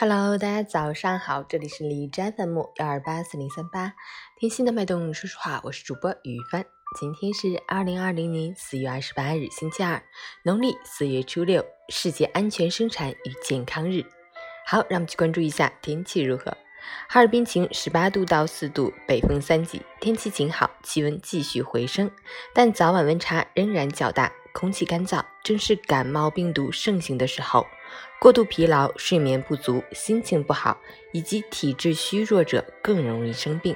Hello，大家早上好，这里是李斋粉木幺二八四零三八，听心的脉动，说说话，我是主播雨帆。今天是二零二零年四月二十八日，星期二，农历四月初六，世界安全生产与健康日。好，让我们去关注一下天气如何。哈尔滨晴，十八度到四度，北风三级，天气晴好，气温继续回升，但早晚温差仍然较大，空气干燥，正是感冒病毒盛行的时候。过度疲劳、睡眠不足、心情不好以及体质虚弱者更容易生病。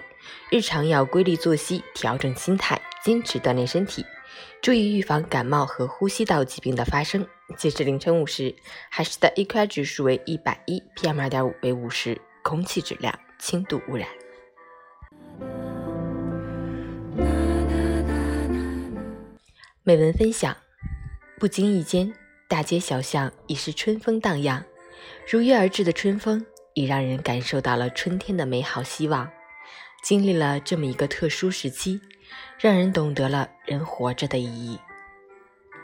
日常要规律作息，调整心态，坚持锻炼身体，注意预防感冒和呼吸道疾病的发生。截至凌晨五时，海市的 AQI 指数为一百一，PM 二点五为五十。空气质量轻度污染。美文分享：不经意间，大街小巷已是春风荡漾。如约而至的春风，已让人感受到了春天的美好希望。经历了这么一个特殊时期，让人懂得了人活着的意义。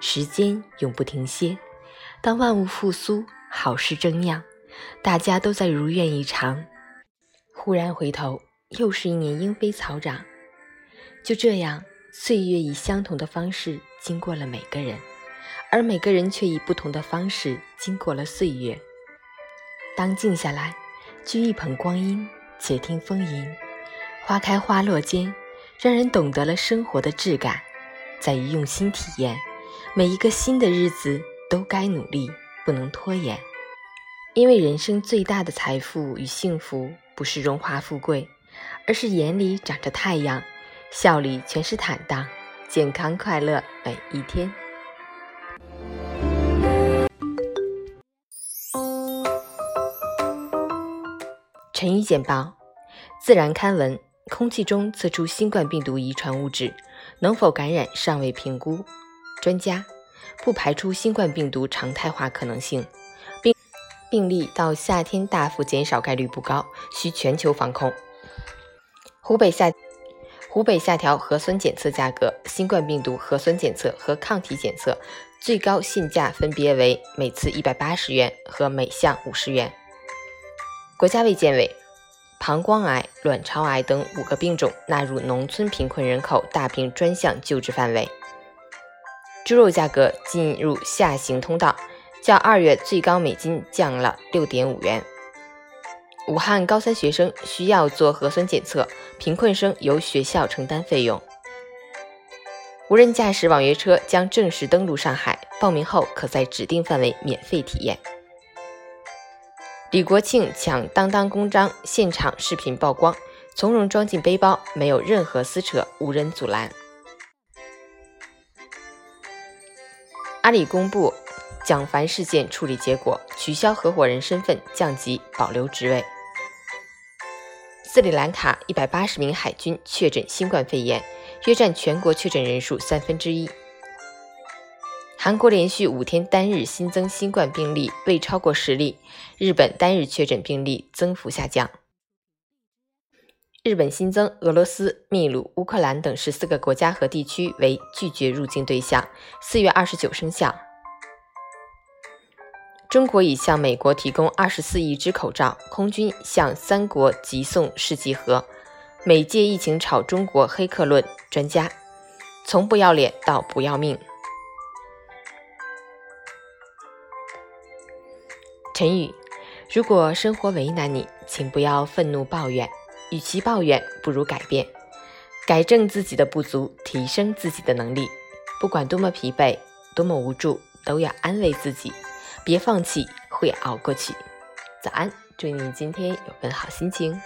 时间永不停歇，当万物复苏，好事正酿。大家都在如愿以偿，忽然回头，又是一年莺飞草长。就这样，岁月以相同的方式经过了每个人，而每个人却以不同的方式经过了岁月。当静下来，掬一捧光阴，且听风吟，花开花落间，让人懂得了生活的质感，在于用心体验。每一个新的日子都该努力，不能拖延。因为人生最大的财富与幸福，不是荣华富贵，而是眼里长着太阳，笑里全是坦荡，健康快乐每一天。晨语简报：自然刊文，空气中测出新冠病毒遗传物质，能否感染尚未评估。专家不排除新冠病毒常态化可能性。病病例到夏天大幅减少概率不高，需全球防控。湖北下湖北下调核酸检测价格，新冠病毒核酸检测和抗体检测最高限价分别为每次一百八十元和每项五十元。国家卫健委，膀胱癌、卵巢癌等五个病种纳入农村贫困人口大病专项救治范围。猪肉价格进入下行通道。较二月最高每斤降了六点五元。武汉高三学生需要做核酸检测，贫困生由学校承担费用。无人驾驶网约车将正式登陆上海，报名后可在指定范围免费体验。李国庆抢当当公章，现场视频曝光，从容装进背包，没有任何撕扯，无人阻拦。阿里公布。蒋凡事件处理结果：取消合伙人身份，降级，保留职位。斯里兰卡一百八十名海军确诊新冠肺炎，约占全国确诊人数三分之一。韩国连续五天单日新增新冠病例未超过十例，日本单日确诊病例增幅下降。日本新增俄罗斯、秘鲁、乌克兰等十四个国家和地区为拒绝入境对象，四月二十九生效。中国已向美国提供二十四亿只口罩，空军向三国急送试剂盒。每届疫情炒中国黑客论，专家从不要脸到不要命。陈宇，如果生活为难你，请不要愤怒抱怨，与其抱怨，不如改变，改正自己的不足，提升自己的能力。不管多么疲惫，多么无助，都要安慰自己。别放弃，会熬过去。早安，祝你今天有份好心情。